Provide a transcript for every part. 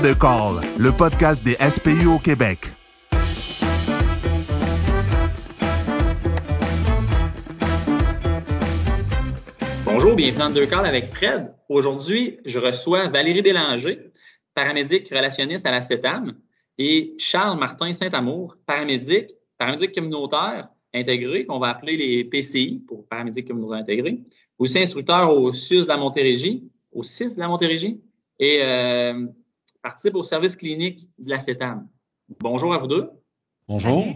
Deux calls, le podcast des SPU au Québec. Bonjour, bienvenue dans Deux Calls avec Fred. Aujourd'hui, je reçois Valérie Bélanger, paramédic relationniste à la CETAM, et Charles Martin Saint-Amour, paramédic, paramédic communautaire intégré, qu'on va appeler les PCI pour paramédic communautaire intégré, aussi instructeur au SUS de la Montérégie, au CIS de la Montérégie, et euh, participe au service clinique de la CETAM. Bonjour à vous deux. Bonjour.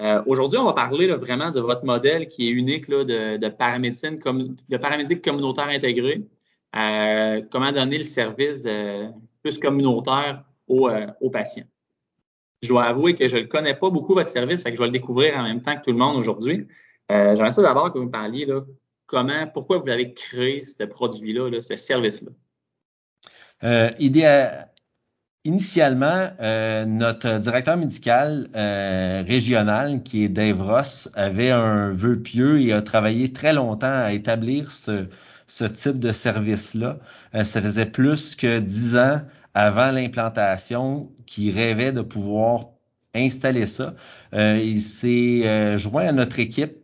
Euh, Aujourd'hui, on va parler là, vraiment de votre modèle qui est unique là, de, comme, de paramédic communautaire intégré. Euh, comment donner le service de, plus communautaire aux, euh, aux, patients. Je dois avouer que je ne connais pas beaucoup votre service, fait que je vais le découvrir en même temps que tout le monde aujourd'hui. J'aimerais ça d'abord que vous me parliez là, comment, pourquoi vous avez créé ce produit-là, là, ce service-là? Euh, initialement, euh, notre directeur médical euh, régional, qui est Dave avait un vœu pieux et a travaillé très longtemps à établir ce, ce type de service-là. Euh, ça faisait plus que dix ans avant l'implantation qu'il rêvait de pouvoir installer ça. Euh, il s'est joint à notre équipe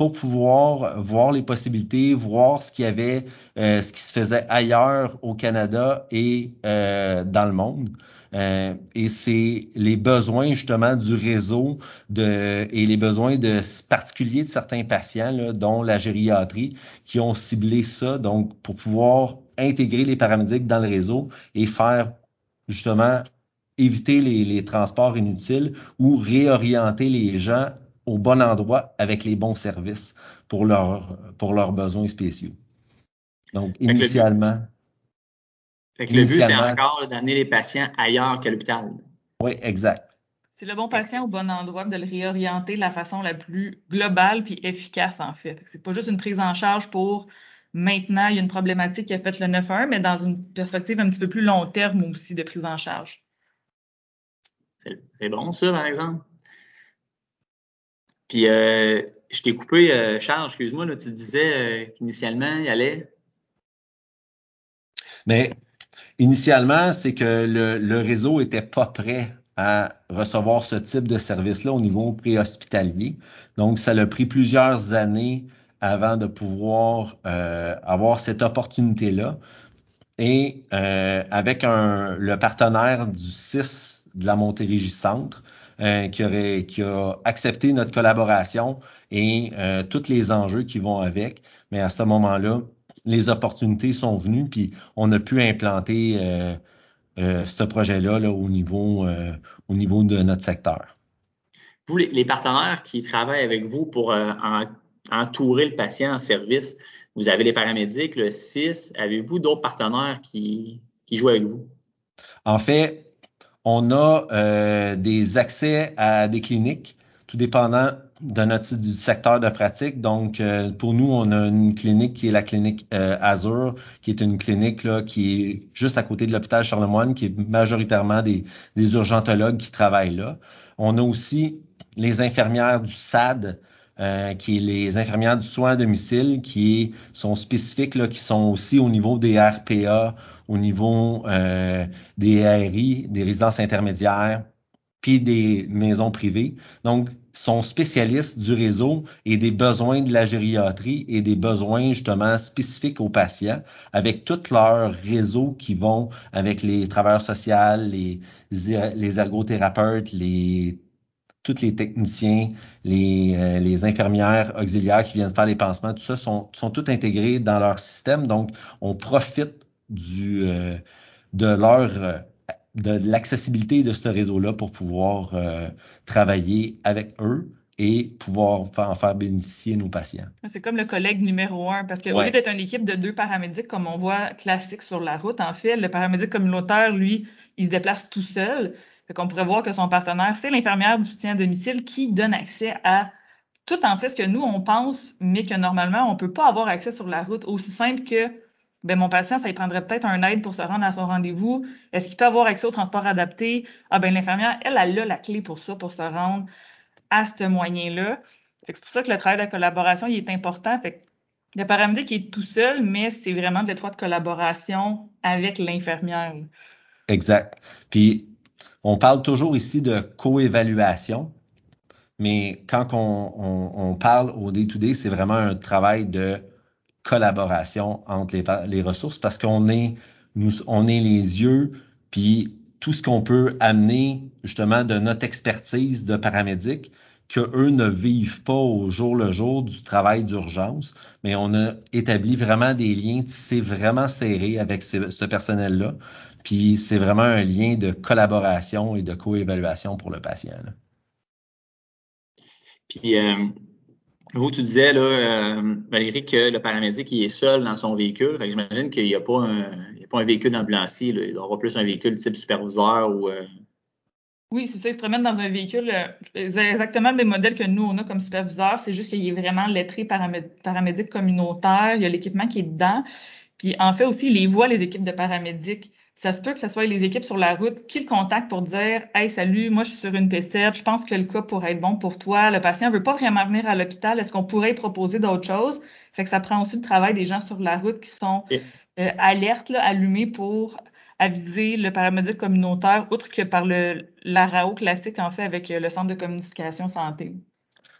pour pouvoir voir les possibilités, voir ce qu'il y avait, euh, ce qui se faisait ailleurs au Canada et euh, dans le monde. Euh, et c'est les besoins justement du réseau et les besoins de particuliers de certains patients, dont la gériatrie, qui ont ciblé ça, donc pour pouvoir intégrer les paramédics dans le réseau et faire justement éviter les, les transports inutiles ou réorienter les gens au bon endroit avec les bons services pour, leur, pour leurs besoins spéciaux. Donc, initialement. Fait que le but, c'est encore d'amener les patients ailleurs qu'à l'hôpital. Oui, exact. C'est le bon patient au bon endroit, de le réorienter de la façon la plus globale puis efficace, en fait. C'est pas juste une prise en charge pour maintenant, il y a une problématique qui a fait le 9-1, mais dans une perspective un petit peu plus long terme aussi de prise en charge. C'est bon, ça, par exemple. Puis, euh, je t'ai coupé, euh, Charles, excuse-moi, là, tu disais euh, qu'initialement, il allait. Mais initialement, c'est que le, le réseau était pas prêt à recevoir ce type de service-là au niveau préhospitalier. Donc, ça a pris plusieurs années avant de pouvoir euh, avoir cette opportunité-là. Et avec un, le partenaire du 6 de la Montérégie Centre, euh, qui, aurait, qui a accepté notre collaboration et euh, tous les enjeux qui vont avec. Mais à ce moment-là, les opportunités sont venues, puis on a pu implanter euh, euh ce projet-là là, au, niveau, euh, au niveau de notre secteur. Vous, les, partenaires qui travaillent avec vous pour en, entourer le patient en service, vous avez les paramédics, le 6. Avez-vous d'autres partenaires qui, qui jouent avec vous? En fait, on a euh, des accès à des cliniques, tout dépendant de notre du secteur de pratique. Donc, euh, pour nous, on a une clinique qui est la clinique euh, qui est une clinique là, qui est juste à côté de l'hôpital Charlemagne, qui est majoritairement des, des urgentologues qui travaillent là. On a aussi les infirmières du SAD, euh, qui est les infirmières du soin à domicile, qui sont spécifiques, là, qui sont aussi au niveau des RPA, au niveau euh, des ARI, des résidences intermédiaires, puis des maisons privées. Donc, sont spécialistes du réseau et des besoins de la gériatrie et des besoins justement spécifiques aux patients avec tout leur réseau qui vont avec les travailleurs sociaux, les, ergothérapeutes, les tous les techniciens, les, euh, les, infirmières auxiliaires qui viennent faire les pansements, tout ça sont, sont tous intégrés dans leur système. Donc, on profite du, euh, de leur euh, de l'accessibilité de ce réseau-là pour pouvoir euh, travailler avec eux et pouvoir en faire bénéficier nos patients. C'est comme le collègue numéro un, parce qu'au ouais. lieu d'être une équipe de deux paramédics comme on voit classique sur la route, en fait, le paramédic communautaire, lui, il se déplace tout seul. Fait qu'on pourrait voir que son partenaire, c'est l'infirmière du soutien à domicile qui donne accès à tout en fait ce que nous, on pense, mais que normalement, on peut pas avoir accès sur la route. Aussi simple que ben, mon patient, ça lui prendrait peut-être un aide pour se rendre à son rendez-vous. Est-ce qu'il peut avoir accès au transport adapté? Ah ben l'infirmière, elle, elle a la clé pour ça, pour se rendre à ce moyen-là. C'est pour ça que le travail de collaboration, il est important. Fait le paramédic est tout seul, mais c'est vraiment de l'étroite collaboration avec l'infirmière. Exact. Puis, on parle toujours ici de coévaluation, mais quand on, parle au day-to-day, c'est vraiment un travail de collaboration entre les, ressources parce qu'on est, nous, on est les yeux, puis tout ce qu'on peut amener justement de notre expertise de paramédic, qu'eux ne vivent pas au jour le jour du travail d'urgence, mais on a établi vraiment des liens tissés vraiment serrés avec ce, personnel-là. Puis c'est vraiment un lien de collaboration et de coévaluation pour le patient. Puis euh, vous, tu disais, là, euh, Valérie, que le paramédic il est seul dans son véhicule. J'imagine qu'il n'y a, pas un, pas un véhicule d'ambulancier. Il doit avoir plus un véhicule type superviseur ou. Euh, oui, c'est ça, il se promène dans un véhicule. Euh, exactement le même modèle que nous, on a comme superviseur. C'est juste qu'il est vraiment lettré paramédic communautaire. Il y a l'équipement qui est dedans. Puis en fait aussi, il les voit, les équipes de paramédics. Ça se peut que ce soit les équipes sur la route qui le contactent pour dire Hey, salut, moi je suis sur une P7, je pense que le cas pourrait être bon pour toi. Le patient ne veut pas vraiment venir à l'hôpital. Est-ce qu'on pourrait proposer d'autres choses? Fait que ça prend aussi le travail des gens sur la route qui sont euh, alertes, là, allumés pour aviser le paramédic communautaire, outre que par le l'ARAO classique, en fait, avec euh, le Centre de communication santé.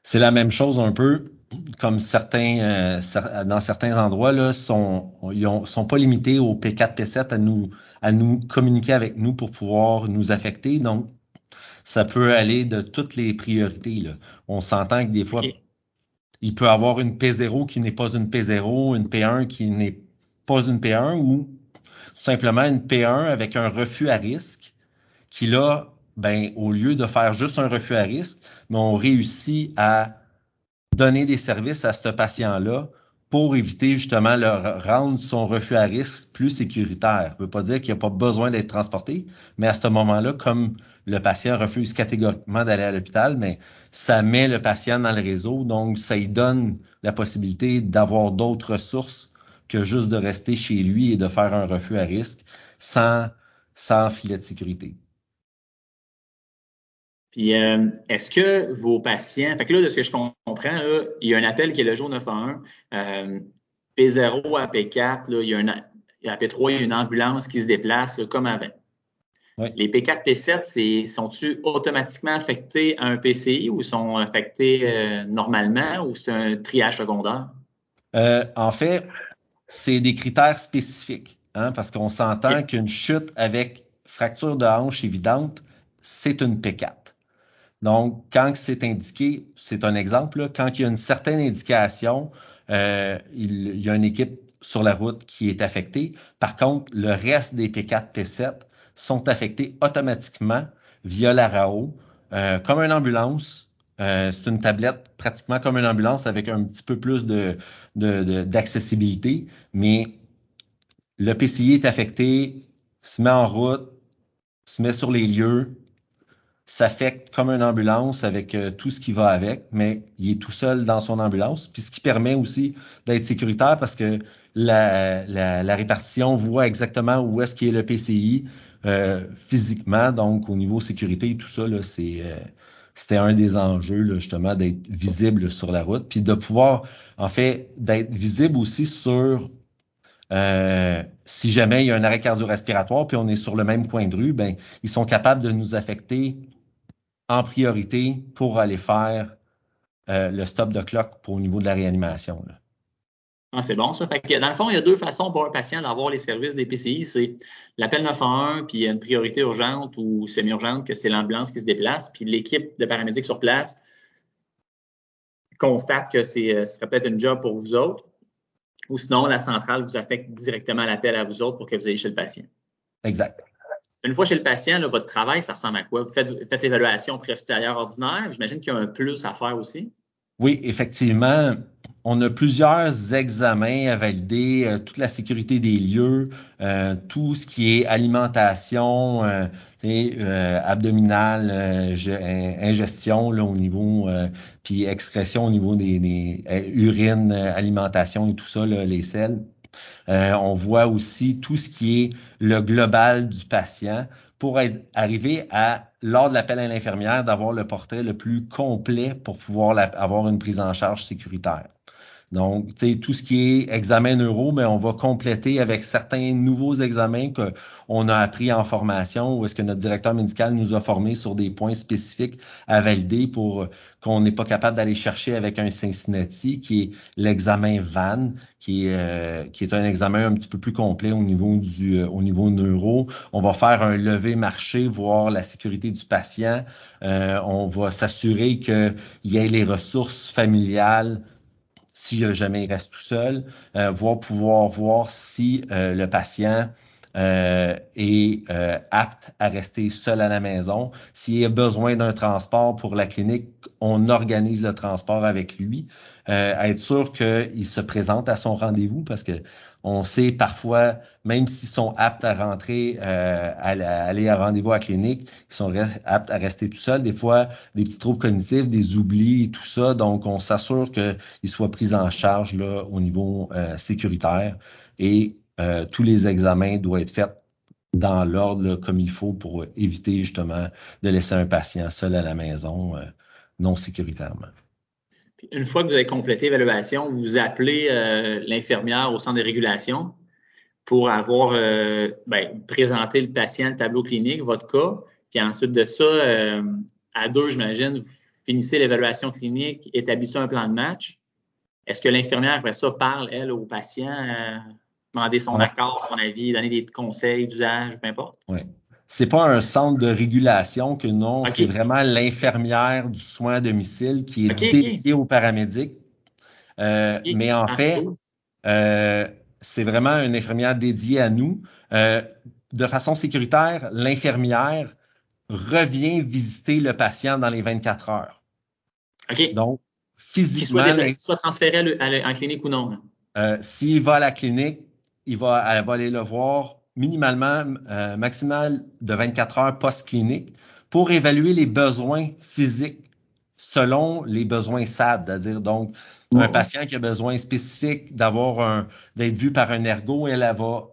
C'est la même chose un peu, comme certains, euh, dans certains endroits, là, sont, ils sont pas limités au P4, P7 à nous, à nous communiquer avec nous pour pouvoir nous affecter. Donc, ça peut aller de toutes les priorités. Là. On s'entend que des fois, il peut avoir une P0 qui n'est pas une P0, une P1 qui n'est pas une P1 ou simplement une P1 avec un refus à risque qui là, ben, au lieu de faire juste un refus à risque, mais on réussit à donner des services à ce patient-là pour éviter justement de rendre son refus à risque plus sécuritaire. Ça ne veut pas dire qu'il n'y a pas besoin d'être transporté, mais à ce moment-là, comme le patient refuse catégoriquement d'aller à l'hôpital, mais ça met le patient dans le réseau, donc ça lui donne la possibilité d'avoir d'autres ressources que juste de rester chez lui et de faire un refus à risque sans, sans filet de sécurité. Puis, euh, est-ce que vos patients, fait que là, de ce que je comprends, là, il y a un appel qui est le jour 911, euh, P0 à P4, là, il y a un, à P3, il y a une ambulance qui se déplace comme avant. Les P4, P7, sont-ils automatiquement affectés à un PCI ou sont affectés euh, normalement ou c'est un triage secondaire? en fait, c'est des critères spécifiques, hein, parce qu'on s'entend qu'une chute avec fracture de hanche évidente, c'est une P4. Donc, quand c'est indiqué, c'est un exemple, quand il y a une certaine indication, euh, il, y a une équipe sur la route qui est affectée. Par contre, le reste des P4, P7 sont affectés automatiquement via la RAO, euh, comme une ambulance, euh, c'est une tablette pratiquement comme une ambulance avec un petit peu plus de, d'accessibilité, mais le PCI est affecté, se met en route, se met sur les lieux, s'affecte comme une ambulance avec euh, tout ce qui va avec, mais il est tout seul dans son ambulance, puis ce qui permet aussi d'être sécuritaire parce que la, la, répartition voit exactement où est-ce qu'il est le PCI euh, physiquement, donc au niveau sécurité, tout ça, c'est c'était un des enjeux, justement, d'être visible sur la route, puis de pouvoir, en fait, d'être visible aussi sur euh, si jamais il y a un arrêt cardio-respiratoire, puis on est sur le même coin de rue, ben, ils sont capables de nous affecter en priorité pour aller faire euh, le stop de clock pour au niveau de la réanimation. Là. Ah, c'est bon ça. Fait que, dans le fond, il y a deux façons pour un patient d'avoir les services des PCI. C'est l'appel 911, puis il y a une priorité urgente ou semi-urgente, que c'est l'ambulance qui se déplace, puis l'équipe de paramédics sur place constate que c'est, euh, ce serait peut-être une job pour vous autres. Ou sinon, la centrale vous affecte directement l'appel à vous autres pour que vous ayez chez le patient. Exact. Une fois chez le patient, votre travail, ça ressemble à quoi? Vous faites, faites l'évaluation pré-hospitalière ordinaire? J'imagine qu'il y a un plus à faire aussi. Oui, effectivement, on a plusieurs examens à valider, euh, toute la sécurité des lieux, euh, tout ce qui est alimentation, euh, abdominale, ingestion là, au niveau, puis excrétion au niveau des, des urines, alimentation et tout ça, les selles. On voit aussi tout ce qui est le global du patient pour arriver à, lors de l'appel à l'infirmière, d'avoir le portrait le plus complet pour pouvoir avoir une prise en charge sécuritaire. Donc, tu sais, tout ce qui est examen neuro, mais on va compléter avec certains nouveaux examens qu'on a appris en formation ou est-ce que notre directeur médical nous a formés sur des points spécifiques à valider pour qu'on n'est pas capable d'aller chercher avec un Cincinnati, qui est l'examen VAN, qui est, euh, qui est un examen un petit peu plus complet au niveau du euh, au niveau neuro. On va faire un lever marché, voir la sécurité du patient. Euh, on va s'assurer qu'il y ait les ressources familiales si jamais il reste tout seul, euh, voir pouvoir voir si euh, le patient euh, est apte à rester seul à la maison. S'il a besoin d'un transport pour la clinique, on organise le transport avec lui. être sûr qu'il se présente à son rendez-vous parce que on sait parfois, même s'ils sont aptes à rentrer, euh, à, aller à rendez-vous à la clinique, ils sont aptes à rester tout seuls. Des fois, des petits troubles cognitifs, des oublis et tout ça. Donc, on s'assure qu'ils soient pris en charge là, au niveau euh, sécuritaire. Et euh, tous les examens doivent être faits dans l'ordre comme il faut pour éviter justement de laisser un patient seul à la maison non sécuritairement. Une fois que vous avez complété l'évaluation, vous appelez euh, l'infirmière au centre de régulation pour avoir euh, ben, présenté le patient, le tableau clinique, votre cas. Puis ensuite de ça, euh, à deux, j'imagine, vous finissez l'évaluation clinique, établissez un plan de match. Est-ce que l'infirmière, après ça, parle, elle, au patient, demander son accord, son avis, donner des conseils d'usage, peu importe? Oui c'est pas un centre de régulation que non, c'est vraiment l'infirmière du soin à domicile qui est dédiée aux paramédics. Euh, mais en fait, euh, c'est vraiment une infirmière dédiée à nous. Euh, de façon sécuritaire, l'infirmière revient visiter le patient dans les 24 heures. OK. Donc, physiquement. Qu'il soit, transféré en clinique ou non. S'il va à la clinique, il va, elle va aller le voir minimalement, euh, maximal de 24 heures post-clinique pour évaluer les besoins physiques selon les besoins SAD, c'est-à-dire donc un patient qui a besoin spécifique d'avoir un d'être vu par un ergo, elle, elle va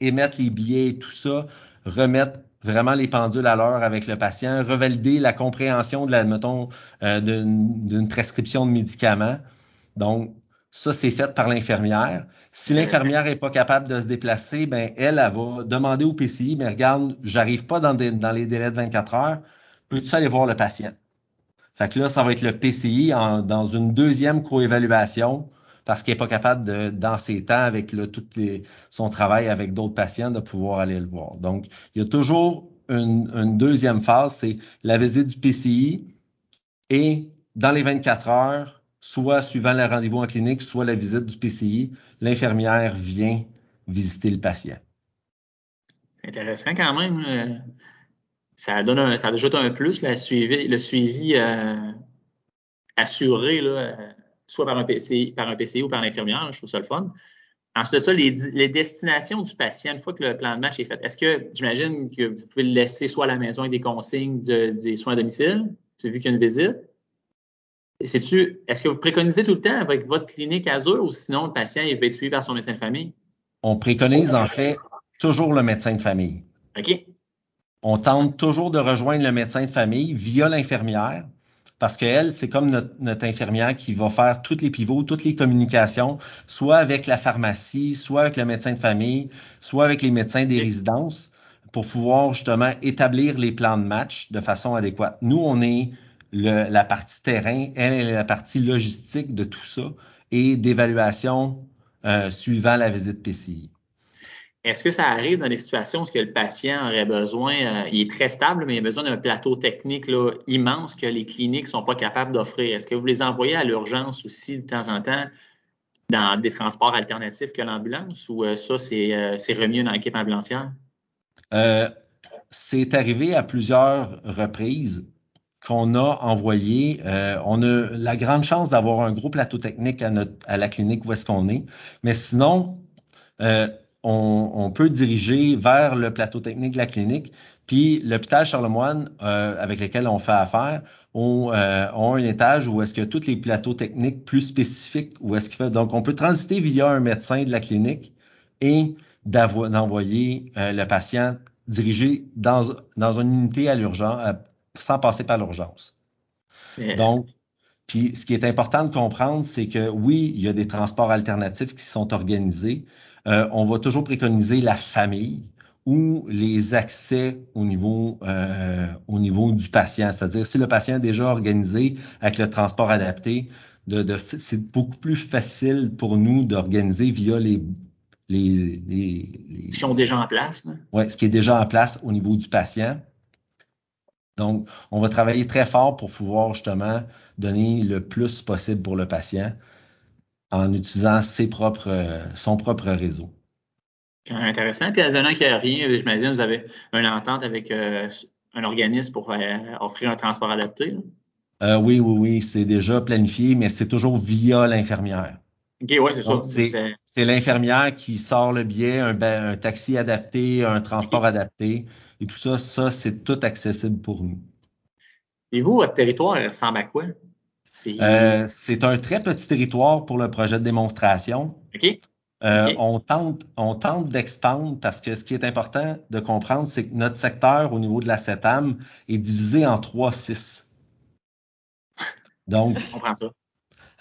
émettre les billets et tout ça, remettre vraiment les pendules à l'heure avec le patient, revalider la compréhension de la, mettons, euh, d'une prescription de médicaments. Donc, ça, c'est fait par l'infirmière. Si l'infirmière n'est pas capable de se déplacer, ben elle, elle va demander au PCI, mais regarde, j'arrive pas dans, les délais de 24 heures, peux-tu aller voir le patient? Fait que là, ça va être le PCI dans une deuxième coévaluation parce qu'il n'est pas capable de, dans ses temps, avec le, tout son travail avec d'autres patients, de pouvoir aller le voir. Donc, il y a toujours une, une deuxième phase, c'est la visite du PCI et dans les 24 heures, soit suivant le rendez-vous en clinique, soit la visite du PCI, l'infirmière vient visiter le patient. Intéressant quand même. Euh, ça donne ça ajoute un plus, le suivi euh, assuré, là, soit par un, PCI, par un PCI ou par l'infirmière. Je trouve ça le fun. Ensuite de ça, les, destinations du patient, une fois que le plan de match est fait, est-ce que j'imagine que vous pouvez le laisser soit à la maison avec des consignes de, des soins à domicile, vu qu'il y a une visite, est-ce que vous préconisez tout le temps avec votre clinique Azure ou sinon le patient être suivi par son médecin de famille? On préconise en fait toujours le médecin de famille. OK. On tente toujours de rejoindre le médecin de famille via l'infirmière parce qu'elle, c'est comme notre, infirmière qui va faire tous les pivots, toutes les communications, soit avec la pharmacie, soit avec le médecin de famille, soit avec les médecins des résidences pour pouvoir justement établir les plans de match de façon adéquate. Nous, on est la partie terrain, elle est la partie logistique de tout ça et d'évaluation euh, suivant la visite PCI. Est-ce que ça arrive dans des situations où le patient aurait besoin, euh, il est très stable, mais il a besoin d'un plateau technique là, immense que les cliniques ne sont pas capables d'offrir? Est-ce que vous les envoyez à l'urgence aussi de temps en temps dans des transports alternatifs que l'ambulance ou euh, ça, c'est remis dans l'équipe ambulancière? c'est arrivé à plusieurs reprises qu'on a envoyé. Euh, on a la grande chance d'avoir un gros plateau technique à, la clinique où est-ce qu'on est. Mais sinon, euh, on, peut diriger vers le plateau technique de la clinique. Puis l'hôpital Charlemagne, euh, avec lequel on fait affaire, ont, ont un étage où est-ce que tous les plateaux techniques plus spécifiques, où est-ce qu'il fait. Donc, on peut transiter via un médecin de la clinique et d'envoyer le patient dirigé dans, dans une unité à l'urgence, sans passer par l'urgence. Donc, Puis ce qui est important de comprendre, c'est que oui, il y a des transports alternatifs qui sont organisés. Euh, on va toujours préconiser la famille ou les accès au niveau, euh, au niveau du patient. C'est-à-dire, si le patient est déjà organisé avec le transport adapté, de, de, c'est beaucoup plus facile pour nous d'organiser via les, les, les, les... Ce qui ont déjà en place. Oui, ce qui est déjà en place au niveau du patient. Donc, on va travailler très fort pour pouvoir justement donner le plus possible pour le patient en utilisant ses propres, son propre réseau. Intéressant. Puis, advenant qu'il n'y a rien, j'imagine vous avez une entente avec euh, un organisme pour euh, offrir un transport adapté. Euh, oui, oui, oui, c'est déjà planifié, mais c'est toujours via l'infirmière. OK, c'est ça. C'est l'infirmière qui sort le billet, un, un, taxi adapté, un transport adapté, et tout ça, ça, c'est tout accessible pour nous. Et vous, votre territoire ressemble à quoi? Euh, c'est un très petit territoire pour le projet de démonstration. OK. Euh, on tente, on tente d'extendre parce que ce qui est important de comprendre, c'est que notre secteur au niveau de la CETAM est divisé en trois six. Donc, on ça.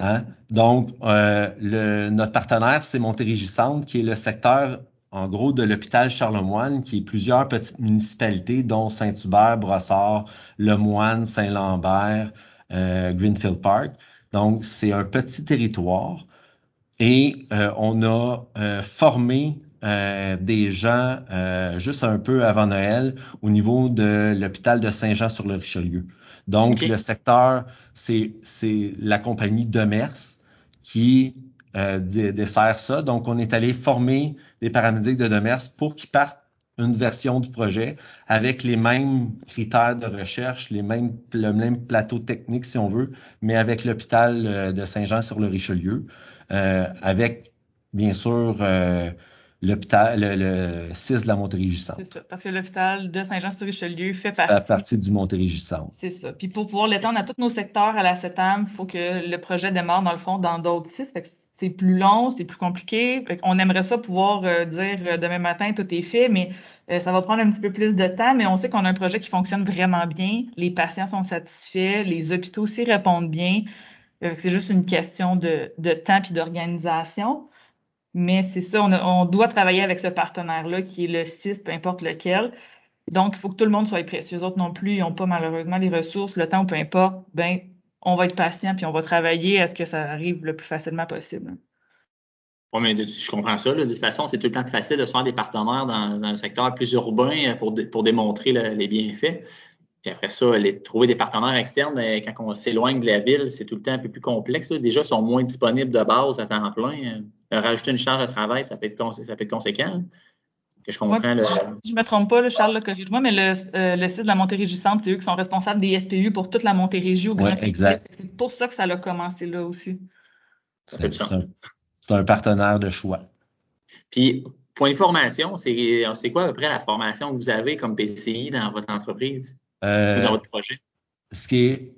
Hein? Donc, euh, le, notre partenaire, c'est Montérégie qui est le secteur, en gros, de l'hôpital Charlemagne, qui est plusieurs petites municipalités, dont Saint-Hubert, Brossard, Lemoine, Saint-Lambert, euh, Greenfield Park. Donc, c'est un petit territoire. Et euh, on a formé des gens juste un peu avant Noël au niveau de l'hôpital de Saint-Jean-sur-le-Richelieu. Donc, okay. le secteur, c'est la compagnie Demers qui dessert ça. Donc, on est allé former des paramédics de Demers pour qu'ils partent une version du projet avec les mêmes critères de recherche, les mêmes, le même plateau technique, si on veut, mais avec l'hôpital de Saint-Jean-sur-le-Richelieu. Euh, avec, bien sûr, euh, l'hôpital, le, le 6 de la Montérégie Centre. C'est ça, parce que l'hôpital de Saint-Jean-sur-Richelieu fait partie. À partie du Montérégie Centre. C'est ça. Puis pour pouvoir l'étendre à tous nos secteurs à la CETAM, il faut que le projet démarre, dans le fond, dans d'autres six. c'est plus long, c'est plus compliqué. On aimerait ça pouvoir euh, dire euh, demain matin, tout est fait, mais euh, ça va prendre un petit peu plus de temps. Mais on sait qu'on a un projet qui fonctionne vraiment bien. Les patients sont satisfaits, les hôpitaux aussi répondent bien. C'est juste une question de, de temps puis d'organisation. Mais c'est ça, on, doit travailler avec ce partenaire-là qui est le 6, peu importe lequel. Donc, il faut que tout le monde soit prêt. Si les autres non plus, ils n'ont pas malheureusement les ressources, le temps, peu importe, ben, on va être patient puis on va travailler à ce que ça arrive le plus facilement possible. Oui, mais je comprends ça. De toute façon, c'est tout le temps plus facile de se faire des partenaires dans, dans un secteur plus urbain pour, pour démontrer le, les bienfaits. Puis après ça, les, trouver des partenaires externes, euh, quand on s'éloigne de la ville, c'est tout le temps un peu plus complexe. Là. Déjà, ils sont moins disponibles de base à temps plein. Euh, rajouter une charge de travail, ça peut être, ça peut être conséquent. Que je comprends. le... Si je me trompe pas, Charles, corrige-moi, mais le, euh, le, site de la Montérégie Centre, c'est eux qui sont responsables des SPU pour toute la Montérégie au Grand ouais, exact. C'est pour ça que ça a commencé là aussi. C'est un, un partenaire de choix. Puis, point de formation, c'est quoi à peu près la formation que vous avez comme PCI dans votre entreprise? Euh, dans votre projet? Ce qui est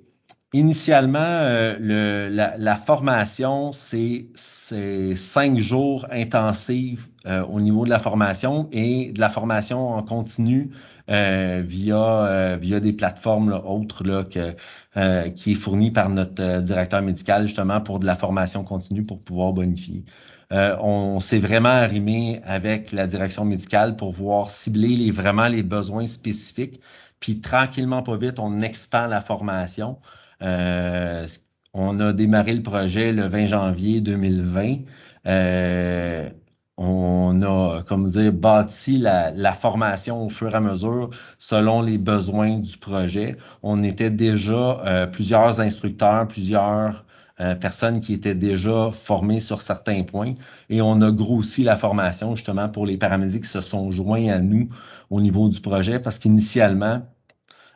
initialement, euh, le, la, la, formation, c'est cinq jours intensifs euh, au niveau de la formation et de la formation en continu euh, via, via des plateformes là, autres là, que, qui est fournie par notre directeur médical justement pour de la formation continue pour pouvoir bonifier. on s'est vraiment arrimé avec la direction médicale pour voir cibler les, vraiment les besoins spécifiques puis tranquillement, pas vite, on expand la formation. Euh, on a démarré le projet le 20 janvier 2020. Euh, on a, comme dire, bâti la, formation au fur et à mesure selon les besoins du projet. On était déjà euh, plusieurs instructeurs, plusieurs euh, personnes qui étaient déjà formées sur certains points et on a grossi la formation justement pour les paramédics qui se sont joints à nous au niveau du projet parce qu'initialement,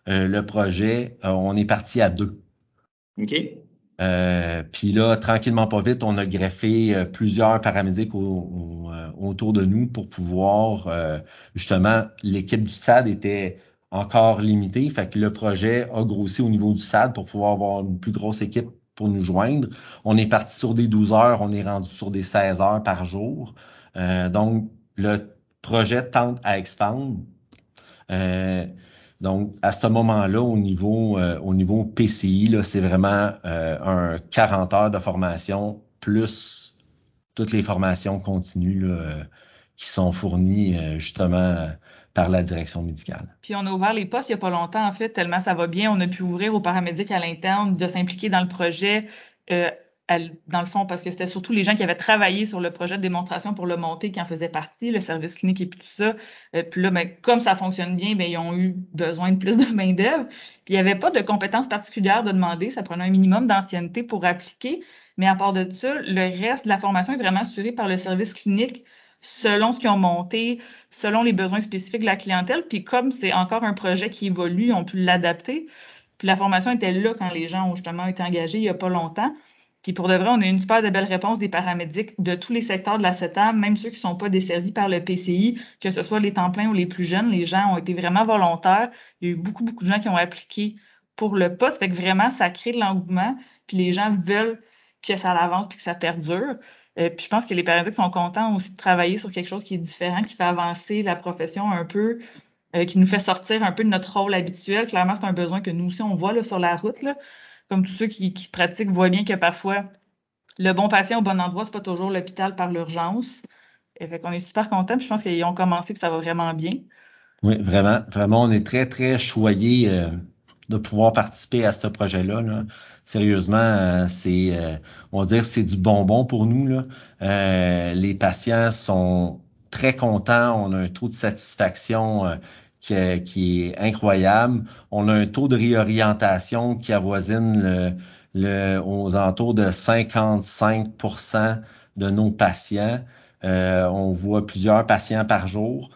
le projet, euh, on est parti à deux. OK. Euh, puis là, tranquillement, pas vite, on a greffé plusieurs paramédics au, au, autour de nous pour pouvoir, justement, l'équipe du SAD était encore limitée. Fait que le projet a grossi au niveau du SAD pour pouvoir avoir une plus grosse équipe pour nous joindre. On est parti sur des 12 heures, on est rendu sur des 16 heures par jour. donc, le projet tente à expandre. Donc, à ce moment-là, au niveau, euh, au niveau PCI, c'est vraiment euh, un 40 heures de formation plus toutes les formations continues là, qui sont fournies justement par la direction médicale. Puis on a ouvert les postes il n'y a pas longtemps, en fait, tellement ça va bien. On a pu ouvrir aux paramédics à l'interne de s'impliquer dans le projet. Euh, dans le fond, parce que c'était surtout les gens qui avaient travaillé sur le projet de démonstration pour le monter qui en faisaient partie, le service clinique et tout ça. Euh, puis là, ben, comme ça fonctionne bien, ben, ils ont eu besoin de plus de main-d'œuvre. Puis il n'y avait pas de compétences particulières de demander, ça prenait un minimum d'ancienneté pour appliquer. Mais à part de ça, le reste de la formation est vraiment assuré par le service clinique selon ce qu'ils ont monté, selon les besoins spécifiques de la clientèle. Puis comme c'est encore un projet qui évolue, on peut l'adapter. Puis la formation était là quand les gens ont justement été engagés il n'y a pas longtemps. Puis pour de vrai, on a une super belle réponse des paramédics de tous les secteurs de la CETAM, même ceux qui ne sont pas desservis par le PCI, que ce soit les temps pleins ou les plus jeunes. Les gens ont été vraiment volontaires. Il y a eu beaucoup, beaucoup de gens qui ont appliqué pour le poste. Fait que vraiment, ça crée de l'engouement. Puis les gens veulent que ça avance puis que ça perdure. Euh, puis je pense que les paramédics sont contents aussi de travailler sur quelque chose qui est différent, qui fait avancer la profession un peu, euh, qui nous fait sortir un peu de notre rôle habituel. Clairement, c'est un besoin que nous aussi, on voit sur la route. Comme tous ceux qui, pratiquent voient bien que parfois, le bon patient au bon endroit, c'est pas toujours l'hôpital par l'urgence. Et fait qu'on est super contents. Je pense qu'ils ont commencé que ça va vraiment bien. Oui, vraiment. Vraiment, on est très, très choyés euh, de pouvoir participer à ce projet-là. Là sérieusement, euh, c'est, euh, on va dire, c'est du bonbon pour nous. Les patients sont très contents. On a un taux de satisfaction qui, est incroyable. On a un taux de réorientation qui avoisine le, aux alentours de 55% de nos patients. on voit plusieurs patients par jour.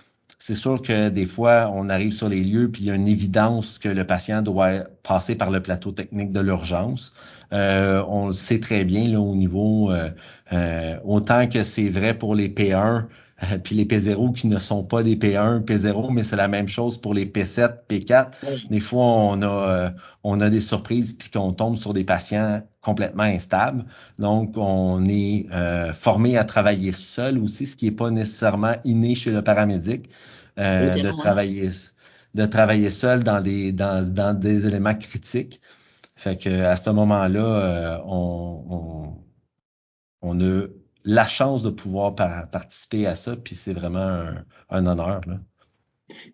C'est sûr que des fois, on arrive sur les lieux, puis il y a une évidence que le patient doit passer par le plateau technique de l'urgence. Euh, on le sait très bien là, au niveau, euh, euh, autant que c'est vrai pour les P1, puis les P0 qui ne sont pas des P1, P0, mais c'est la même chose pour les P7, P4. Des fois, on a, on a des surprises puis qu'on tombe sur des patients complètement instables. Donc, on est formé à travailler seul aussi, ce qui n'est pas nécessairement inné chez le paramédic. Euh, de travailler de travailler seul dans des dans, dans des éléments critiques. Fait que à ce moment-là, euh, on, on, a la chance de pouvoir participer à ça, puis c'est vraiment un, un, honneur. Là.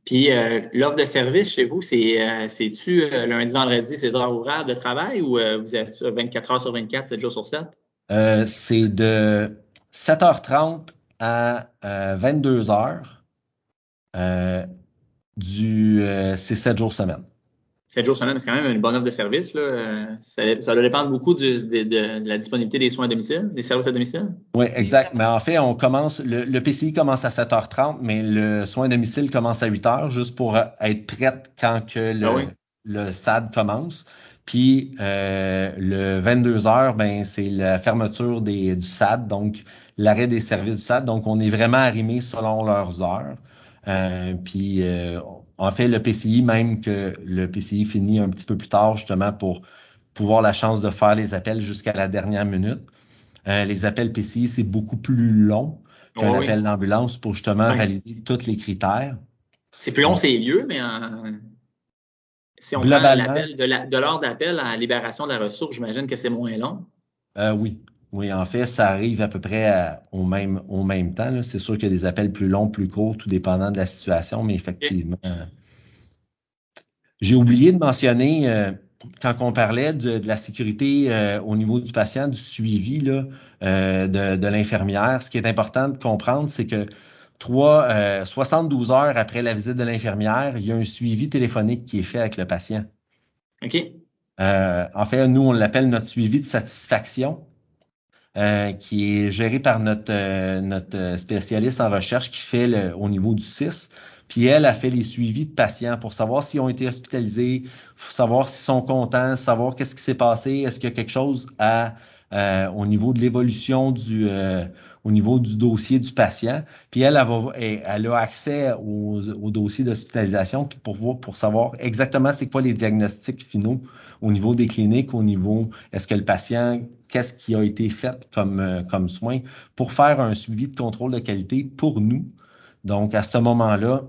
Puis euh, l'offre de service chez vous, c'est c'est-tu lundi, vendredi, ces heures ouvrables de travail ou vous êtes 24 heures sur 24, 7 jours sur 7? c'est de 7h30 à 22h euh, du, euh, c'est 7 jours semaine. 7 jours semaine, c'est quand même une bonne offre de service. Là. Euh, ça, ça doit dépendre beaucoup de, de, la disponibilité des soins à domicile, des services à domicile. Oui, exact. Mais en fait, on commence, le, PCI commence à 7h30, mais le soin à domicile commence à 8h, juste pour être prête quand que le, ah le SAD commence. Puis euh, le 22 h ben c'est la fermeture des, du SAD, donc l'arrêt des services du SAD. Donc on est vraiment arrimé selon leurs heures. Euh, puis, euh, en fait, le PCI, même que le PCI finit un petit peu plus tard, justement, pour pouvoir la chance de faire les appels jusqu'à la dernière minute. Euh, les appels PCI, c'est beaucoup plus long qu'un appel d'ambulance pour justement valider tous les critères. C'est plus long, c'est lieu, mais si on prend l'appel de l'ordre d'appel à la libération de la ressource, j'imagine que c'est moins long. oui, oui, en fait, ça arrive à peu près au, même, au même temps. C'est sûr qu'il y a des appels plus longs, plus courts, tout dépendant de la situation, mais effectivement. J'ai oublié de mentionner, euh, quand on parlait de, la sécurité euh, au niveau du patient, du suivi là, euh, de, de l'infirmière, ce qui est important de comprendre, c'est que 3, 72 heures après la visite de l'infirmière, il y a un suivi téléphonique qui est fait avec le patient. OK. en fait, nous, on l'appelle notre suivi de satisfaction. Euh, qui est gérée par notre, euh, notre spécialiste en recherche qui fait le, au niveau du 6. Puis elle a fait les suivis de patients pour savoir s'ils ont été hospitalisés, savoir s'ils sont contents, savoir qu'est-ce qui s'est passé, est-ce qu'il y a quelque chose à, euh, au niveau de l'évolution du au niveau du dossier du patient. Puis elle, elle, elle a accès au, au dossier d'hospitalisation pour pour savoir exactement c'est quoi les diagnostics finaux au niveau des cliniques, au niveau est-ce que le patient, qu'est-ce qui a été fait comme, euh, soin pour faire un suivi de contrôle de qualité pour nous? Donc, à ce moment-là,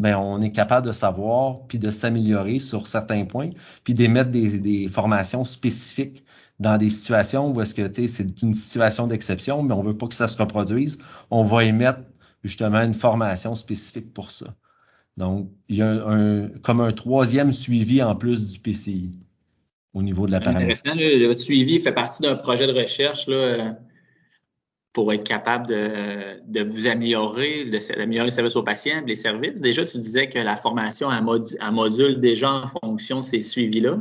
ben, on est capable de savoir puis de s'améliorer sur certains points, puis d'émettre des, formations spécifiques dans des situations où est-ce que c'est une situation d'exception, mais on veut pas que ça se reproduise. On va émettre justement une formation spécifique pour ça. Donc, il y a un, comme un troisième suivi en plus du PCI au niveau de la paramétrie. Intéressant. votre suivi fait partie d'un projet de recherche là, pour être capable de, de vous améliorer, d'améliorer le service aux patients, les services. Déjà, tu disais que la formation en, module déjà en fonction de ces suivis-là.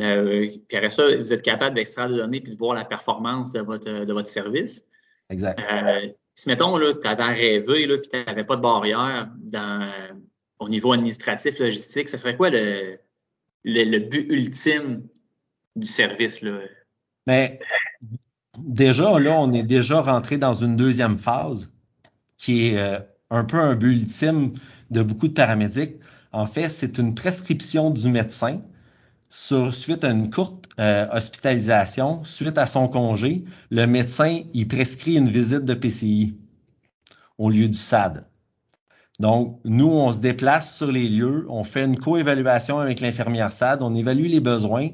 Euh, puis après ça, vous êtes capable d'extraire des données puis de voir la performance de votre, de votre service. Exact. Euh, si, mettons, tu avais rêvé là, puis tu n'avais pas de barrière dans, au niveau administratif, logistique, ce serait quoi le, le, but ultime du service? Là? Mais déjà, là, on est déjà rentré dans une deuxième phase qui est euh, un peu un but ultime de beaucoup de paramédics. En fait, c'est une prescription du médecin sur, suite à une courte euh, hospitalisation, suite à son congé, le médecin, il prescrit une visite de PCI au lieu du SAD. Donc, nous, on se déplace sur les lieux, on fait une coévaluation avec l'infirmière SAD, on évalue les besoins,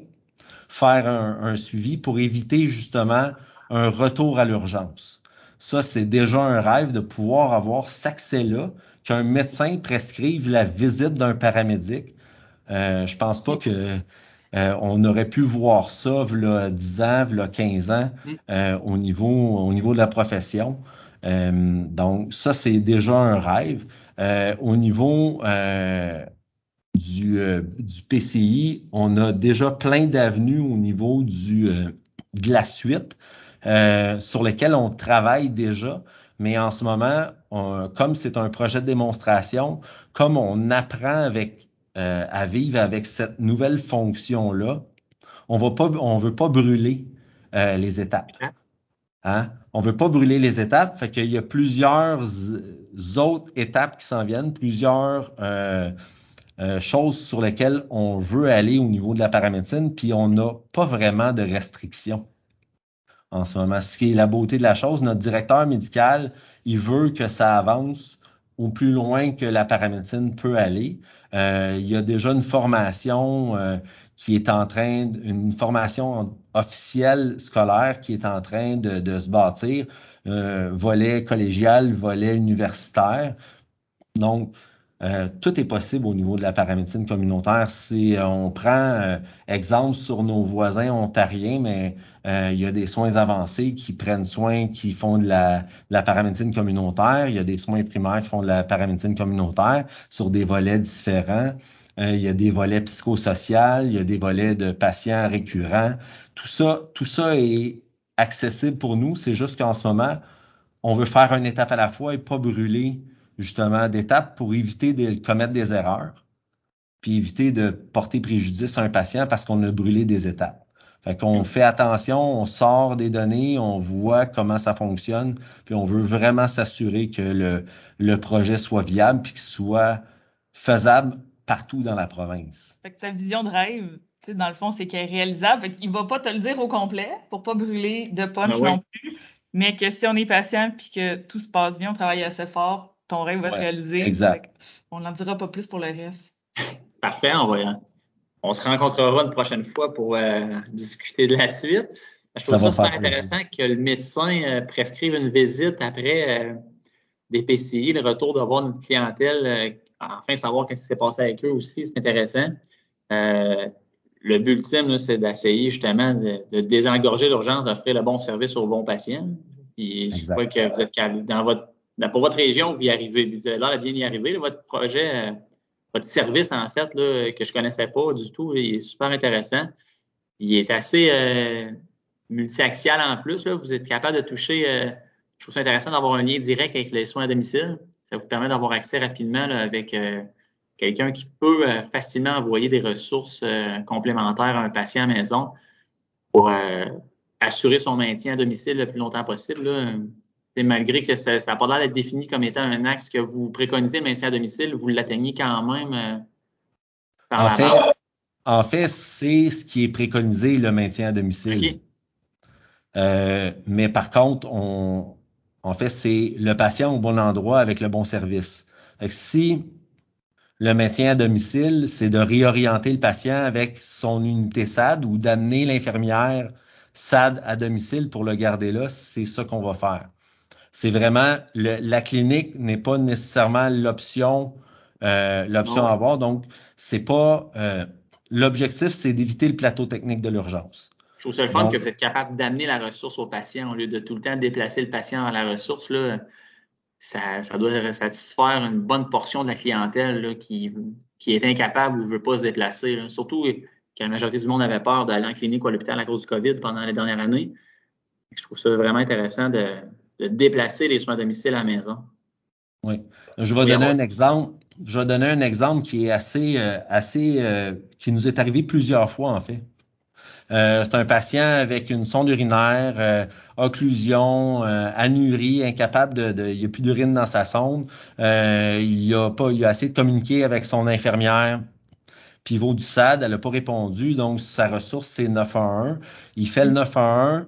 faire un, suivi pour éviter justement un retour à l'urgence. Ça, c'est déjà un rêve de pouvoir avoir cet accès-là, qu'un médecin prescrive la visite d'un paramédic. Euh, je pense pas que euh, on aurait pu voir ça v'là 10 ans, v'là 15 ans mm. euh, au, niveau, au niveau de la profession. Donc, ça, c'est déjà un rêve. Au niveau du, du, PCI, on a déjà plein d'avenues au niveau du, de la suite. Euh, sur lesquels on travaille déjà. Mais en ce moment, comme c'est un projet de démonstration, comme on apprend avec, euh, à vivre avec cette nouvelle fonction-là, on on veut pas brûler euh, les étapes. Hein? On veut pas brûler les étapes, fait qu'il y a plusieurs autres étapes qui s'en viennent, plusieurs choses sur lesquelles on veut aller au niveau de la paramédecine, puis on n'a pas vraiment de restrictions en ce moment. Ce qui est la beauté de la chose, notre directeur médical, il veut que ça avance au plus loin que la paramédecine peut aller. Euh, il y a déjà une formation euh, qui est en train, une formation officielle scolaire qui est en train de, de se bâtir, euh, volet collégial, volet universitaire. Donc, euh, tout est possible au niveau de la paramédecine communautaire. Si euh, on prend euh, exemple sur nos voisins ontariens, mais il y a des soins avancés qui prennent soin, qui font de la, de la, paramédecine communautaire. Il y a des soins primaires qui font de la paramédecine communautaire sur des volets différents. Il y a des volets psychosociaux, il y a des volets de patients récurrents. Tout ça, tout ça est accessible pour nous. C'est juste qu'en ce moment, on veut faire une étape à la fois et pas brûler justement d'étapes pour éviter de commettre des erreurs, puis éviter de porter préjudice à un patient parce qu'on a brûlé des étapes. Fait qu'on fait attention, on sort des données, on voit comment ça fonctionne, puis on veut vraiment s'assurer que le, le projet soit viable puis qu'il soit faisable partout dans la province. Fait que ta vision de rêve, dans le fond, c'est qu'elle est réalisable. Il ne va pas te le dire au complet pour pas brûler de punch ah non plus, mais que si on est patient puis que tout se passe bien, on travaille assez fort, ton rêve va être réalisé. Exact. On n'en dira pas plus pour le reste. Parfait, on va. On se rencontrera une prochaine fois pour euh, discuter de la suite. Je trouve ça, super intéressant que le médecin euh, prescrive une visite après euh, des PCI, le retour d'avoir une clientèle, enfin savoir ce qui s'est passé avec eux aussi, c'est intéressant. le but ultime, c'est d'essayer justement de, désengorger l'urgence, d'offrir le bon service aux bons patients. Puis je crois que vous êtes dans votre ben, pour votre région, vous y arrivez. Vous avez l'air de bien y arriver. votre projet, euh, votre service, en fait, là, que je connaissais pas du tout, il est super intéressant. Il est assez euh, multi-axial en plus. Là. Vous êtes capable de toucher. Euh, je trouve ça intéressant d'avoir un lien direct avec les soins à domicile. Ça vous permet d'avoir accès rapidement avec quelqu'un qui peut facilement envoyer des ressources complémentaires à un patient à maison pour assurer son maintien à domicile le plus longtemps possible. Là malgré que ça n'a pas l'air d'être défini comme étant un axe que vous préconisez, maintien à domicile, vous l'atteignez quand même euh, en fait, en fait, c'est ce qui est préconisé, le maintien à domicile. Euh, mais par contre, on, en fait, c'est le patient au bon endroit avec le bon service. si le maintien à domicile, c'est de réorienter le patient avec son unité SAD ou d'amener l'infirmière SAD à domicile pour le garder là. C'est ça qu'on va faire. C'est vraiment la clinique n'est pas nécessairement l'option euh, l'option à avoir. Donc, c'est pas euh, l'objectif, c'est d'éviter le plateau technique de l'urgence. Trouve ça le fun que vous êtes capable d'amener la ressource au patient au lieu de tout le temps déplacer le patient dans la ressource. Là, ça, ça doit satisfaire une bonne portion de la clientèle là, qui, qui est incapable ou ne veut pas se déplacer. Là. Surtout que la majorité du monde avait peur d'aller en clinique ou à l'hôpital à cause du COVID pendant les dernières années. Je trouve ça vraiment intéressant de, de déplacer les soins à domicile à la maison. Oui. Je vais donner un exemple. Je vais donner un exemple qui est assez, euh, assez, euh, qui nous est arrivé plusieurs fois en fait. Euh, c'est un patient avec une sonde urinaire, occlusion, anurie, incapable de, il n'y a plus d'urine dans sa sonde. il a pas, il a essayé de communiquer avec son infirmière. Pivot du SAD, elle n'a pas répondu, donc sa ressource c'est 911. Il fait le 911,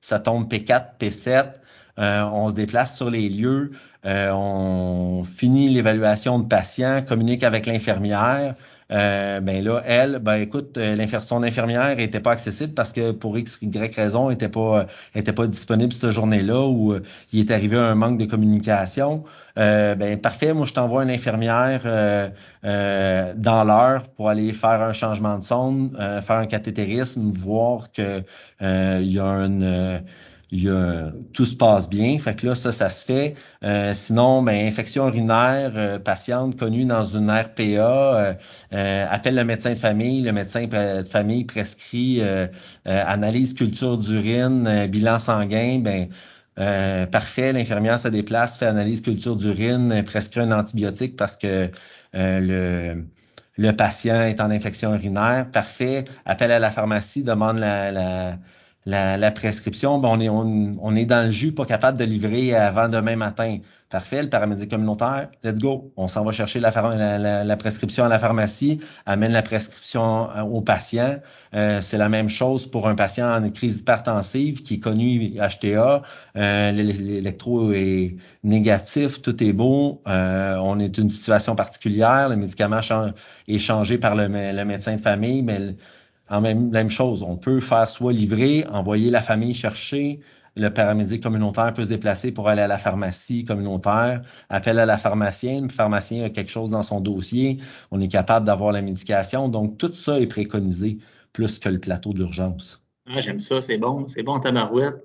ça tombe P4, P7. Euh, on se déplace sur les lieux, euh, on finit l'évaluation de patient, communique avec l'infirmière. Euh, ben là, elle, ben écoute, son infirmière était pas accessible parce que pour X, Y raison, était pas, était pas disponible cette journée-là ou il est arrivé un manque de communication. ben parfait, moi je t'envoie une infirmière dans l'heure pour aller faire un changement de sonde, faire un cathétérisme, voir que il y a une tout se passe bien. Fait que là, ça, ça se fait. Euh, sinon, ben, infection urinaire, euh, patiente connue dans une RPA, euh, appelle le médecin de famille. Le médecin de famille prescrit analyse culture d'urine, bilan sanguin. Ben, parfait, l'infirmière se déplace, fait analyse culture d'urine, prescrit un antibiotique parce que le le patient est en infection urinaire. Parfait. Appelle à la pharmacie, demande la la, prescription, ben on, est, on, est dans le jus, pas capable de livrer avant demain matin. Parfait, le paramédic communautaire, let's go. On s'en va chercher la, la, prescription à la pharmacie, amène la prescription euh, au patient. Euh, c'est la même chose pour un patient en crise hypertensive qui est connu HTA. Euh, L'électro est négatif, tout est beau. Euh, on est une situation particulière. Le médicament est changé par le, le médecin de famille, mais en même, chose, on peut faire soit livrer, envoyer la famille chercher, le paramédic communautaire peut se déplacer pour aller à la pharmacie communautaire, appelle à la pharmacienne, le pharmacien a quelque chose dans son dossier, on est capable d'avoir la médication. Donc, tout ça est préconisé plus que le plateau d'urgence. Ah, j'aime ça, c'est bon, c'est bon tabarouette.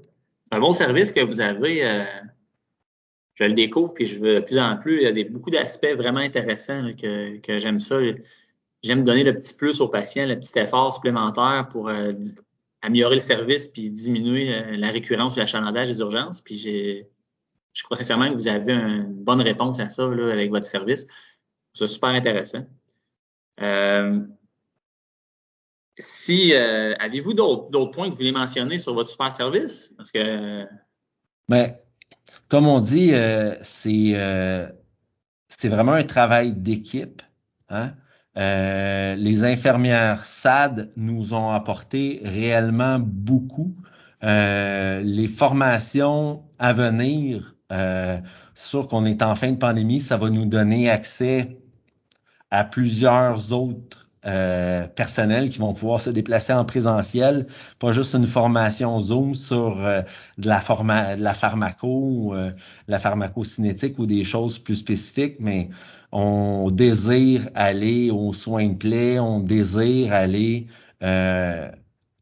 C'est un bon service que vous avez. Euh, je le découvre, puis je veux de plus en plus. Il y a beaucoup d'aspects vraiment intéressants que j'aime ça j'aime donner le petit plus au patient, le petit effort supplémentaire pour euh, améliorer le service puis diminuer euh, la récurrence ou l'achalandage des urgences. Puis j'ai, je crois sincèrement que vous avez une bonne réponse à ça là, avec votre service. C'est super intéressant. Euh, si avez-vous d'autres points que vous voulez mentionner sur votre super service? Parce que ben, comme on dit, c'est c'est vraiment un travail d'équipe. Hein? Euh, les infirmières SAD nous ont apporté réellement beaucoup. Euh, les formations à venir, euh, c'est sûr qu'on est en fin de pandémie, ça va nous donner accès à plusieurs autres euh, personnels qui vont pouvoir se déplacer en présentiel, pas juste une formation Zoom sur de, la forma de la pharmaco, la pharmacocinétique ou des choses plus spécifiques, mais on désire aller aux soins de plaie, on désire aller euh,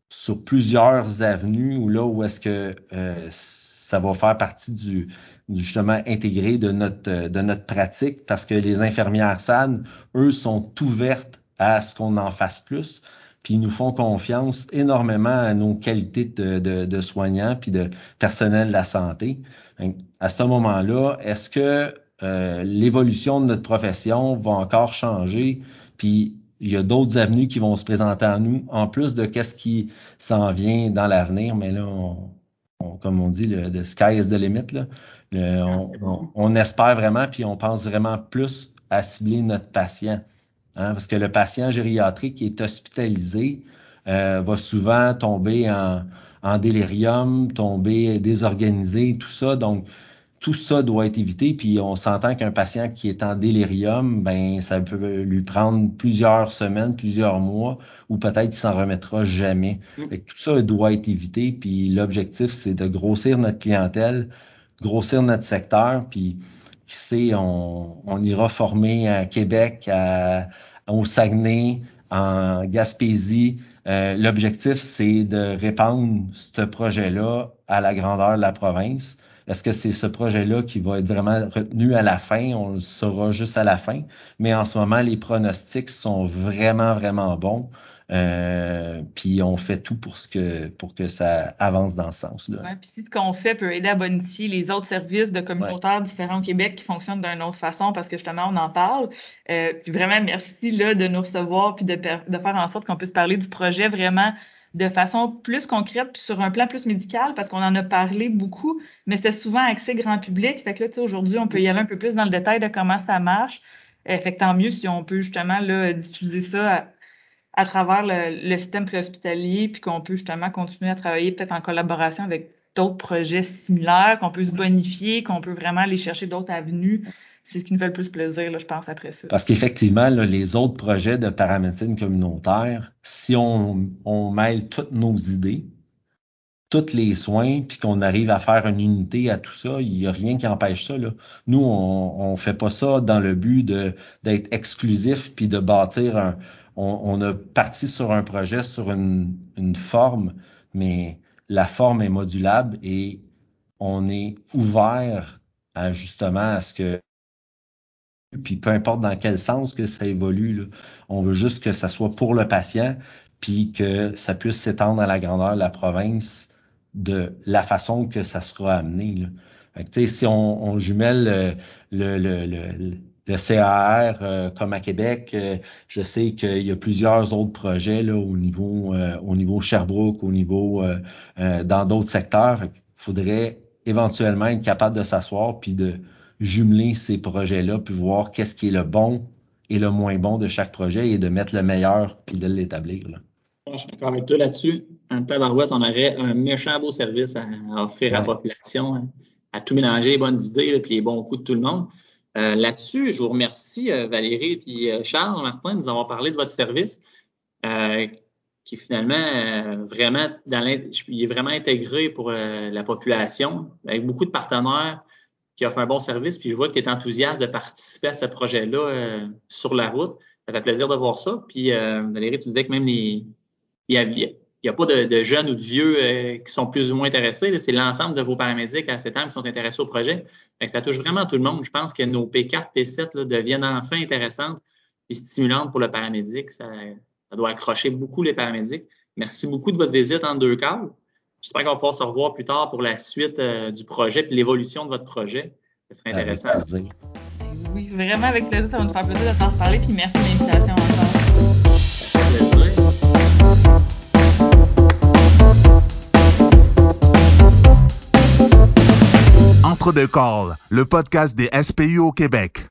sur plusieurs avenues ou là où est-ce que euh, ça va faire partie du, justement intégré de notre, de notre pratique parce que les infirmières SAD, eux, sont ouvertes à ce qu'on en fasse plus. Puis ils nous font confiance énormément à nos qualités de, de, de soignants puis de personnel de la santé. À ce moment-là, est-ce que euh, l'évolution de notre profession va encore changer, puis il y a d'autres avenues qui vont se présenter à nous, en plus de qu'est-ce qui s'en vient dans l'avenir, mais là, comme on dit, le, sky is the limit. Là. Ah, on, espère vraiment, puis on pense vraiment plus à cibler notre patient. Hein, parce que le patient gériatrique qui est hospitalisé euh, va souvent tomber en, en délirium, tomber désorganisé, tout ça. Donc, tout ça doit être évité. Puis on s'entend qu'un patient qui est en délirium, ben ça peut lui prendre plusieurs semaines, plusieurs mois, ou peut-être qu'il s'en remettra jamais. Mm. tout ça doit être évité. Puis l'objectif, c'est de grossir notre clientèle, grossir notre secteur, puis qui sait, on, on ira former à Québec, à, au Saguenay, en Gaspésie. Euh, l'objectif, c'est de répandre ce projet-là à la grandeur de la province. Est-ce que c'est ce projet-là qui va être vraiment retenu à la fin? On le saura juste à la fin. Mais en ce moment, les pronostics sont vraiment, vraiment bons. Euh, puis on fait tout pour ce que pour que ça avance dans ce sens-là. Ouais, puis si ce qu'on fait peut aider à bonifier les autres services de communautaires différents au Québec qui fonctionnent d'une autre façon parce que justement on en parle. Euh, puis vraiment merci là de nous recevoir puis de, de faire en sorte qu'on puisse parler du projet vraiment de façon plus concrète puis sur un plan plus médical parce qu'on en a parlé beaucoup, mais c'était souvent accès grand public. Fait que là, aujourd'hui, on peut y aller un peu plus dans le détail de comment ça marche. Euh, fait que tant mieux si on peut justement là, diffuser ça à, à travers le, système préhospitalier, puis qu'on peut justement continuer à travailler peut-être en collaboration avec d'autres projets similaires, qu'on peut se bonifier, qu'on peut vraiment aller chercher d'autres avenues. C'est ce qui nous fait le plus plaisir, là, je pense, après ça. Parce qu'effectivement, les autres projets de paramédecine communautaire, si on, on mêle toutes nos idées, tous les soins, puis qu'on arrive à faire une unité à tout ça, il n'y a rien qui empêche ça. Là. Nous, on ne fait pas ça dans le but d'être exclusif puis de bâtir un, on, a parti sur un projet, sur une, forme, mais la forme est modulable et on est ouvert à justement à ce que puis peu importe dans quel sens que ça évolue, on veut juste que ça soit pour le patient, puis que ça puisse s'étendre à la grandeur de la province de la façon que ça sera amené. Là. si on, jumelle le, le, le, le CAR euh, comme à Québec. Euh, je sais qu'il y a plusieurs autres projets là, au niveau euh, au niveau Sherbrooke, au niveau dans d'autres secteurs. Il faudrait éventuellement être capable de s'asseoir puis de jumeler ces projets-là, puis voir qu'est-ce qui est le bon et le moins bon de chaque projet et de mettre le meilleur puis de l'établir. Je suis d'accord avec toi là-dessus. En tabarouette, on aurait un méchant beau service à, offrir à la population, hein, à, tout mélanger les bonnes idées puis les bons coups de tout le monde. Euh, là-dessus, je vous remercie, euh, Valérie et euh, Charles, Martin, de nous avoir parlé de votre service, qui finalement vraiment est vraiment intégré pour la population, avec beaucoup de partenaires qui offrent un bon service. Puis je vois que tu es enthousiaste de participer à ce projet-là sur la route. Ça fait plaisir de voir ça. Puis Valérie, tu disais que même les, il y a, il n'y a pas de, jeunes ou de vieux euh, qui sont plus ou moins intéressés. C'est l'ensemble de vos paramédics à cet âge qui sont intéressés au projet. ça touche vraiment tout le monde. Je pense que nos P4, P7 là, deviennent enfin intéressantes et stimulantes pour le paramédic. Ça, doit accrocher beaucoup les paramédics. Merci beaucoup de votre visite en deux cas. J'espère qu'on va pouvoir se revoir plus tard pour la suite euh, du projet et l'évolution de votre projet. Ce serait intéressant. Oui, vraiment avec plaisir. Ça va nous faire plaisir de t'en parler. Puis merci de l'invitation encore. Le podcast des SPU au Québec.